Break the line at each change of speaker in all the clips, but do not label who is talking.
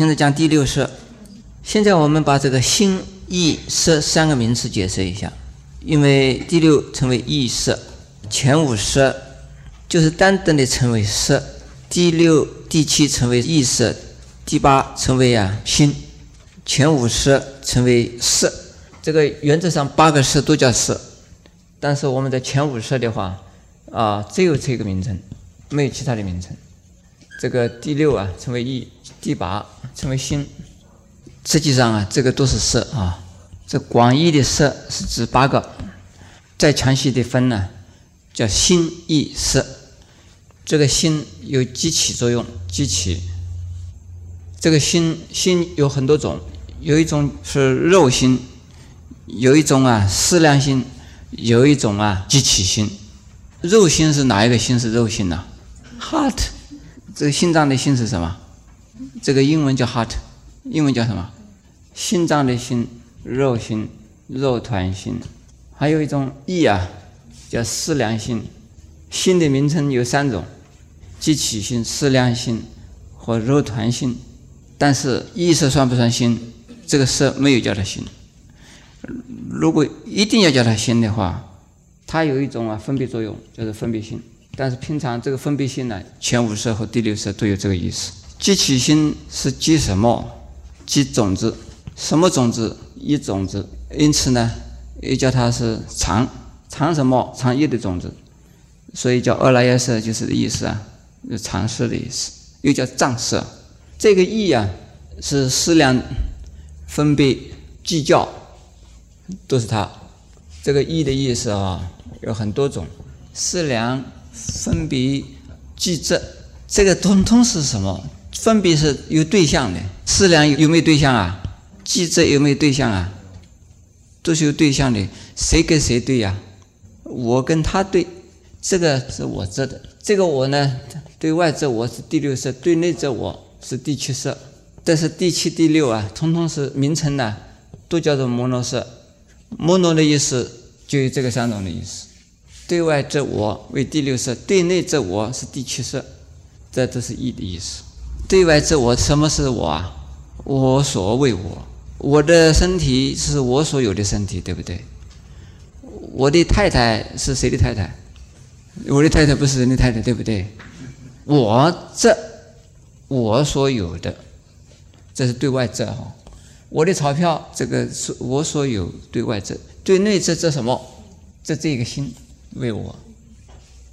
现在讲第六色。现在我们把这个心、意、色三个名词解释一下。因为第六称为意色，前五色就是单单的称为色。第六、第七称为意色，第八称为啊心。前五色称为色。这个原则上八个色都叫色，但是我们的前五色的话，啊，只有这个名称，没有其他的名称。这个第六啊称为意，第八称为心。实际上啊，这个都是色啊。这广义的色是指八个，再详细的分呢，叫心意色。这个心有激起作用，激起。这个心心有很多种，有一种是肉心。有一种啊思量心，有一种啊激起心。肉心是哪一个心是肉心呢？Heart，这个心脏的心是什么？这个英文叫 heart，英文叫什么？心脏的心，肉心，肉团心。还有一种意啊，叫思量心。心的名称有三种：激起心、思量心和肉团心。但是意识算不算心？这个色没有叫它心。如果一定要叫它心的话，它有一种啊分别作用，就是分别心。但是平常这个分别心呢，前五色和第六色都有这个意思。积起心是积什么？积种子。什么种子？一种子。因此呢，又叫它是藏。藏什么？藏一的种子。所以叫二来耶色，就是意思啊，藏色的意思。又叫藏色。这个意啊，是思量、分别、计较。都是它，这个意的意思啊，有很多种。思量、分别、记执，这个通通是什么？分别是有对象的。思量有没有对象啊？记者有没有对象啊？都是有对象的。谁跟谁对呀？我跟他对，这个是我这的。这个我呢，对外这我是第六色，对内这我是第七色。但是第七、第六啊，通通是名称呢，都叫做摩罗色。摩罗的意思就有这个三种的意思：对外则我为第六色，对内则我是第七色，这都是义的意思。对外则我，什么是我啊？我所为我，我的身体是我所有的身体，对不对？我的太太是谁的太太？我的太太不是人的太太，对不对？我这我所有的，这是对外这哈。我的钞票，这个是我所有对外这对内这这什么？这这个心为我，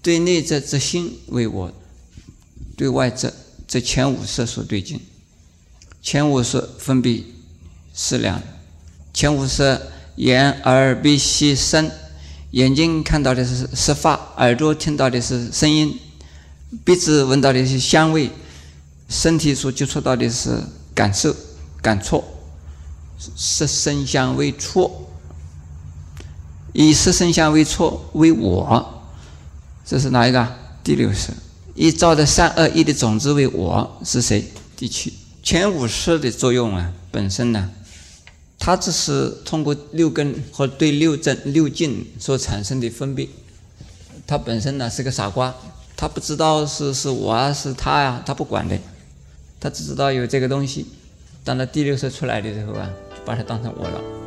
对内这这心为我，对外这这前五色所对境，前五色分别是量，前五色眼耳鼻息身，眼睛看到的是色法，耳朵听到的是声音，鼻子闻到的是香味，身体所接触到的是感受感触。色声香味触，以色声香味触为我，这是哪一个？第六色。以造的三恶一的种子为我是谁？第七。前五色的作用啊，本身呢，它只是通过六根和对六正六境所产生的分别。它本身呢是个傻瓜，他不知道是是我啊是他呀，他不管的，他只知道有这个东西。当他第六色出来的时候啊。就把它当成我了。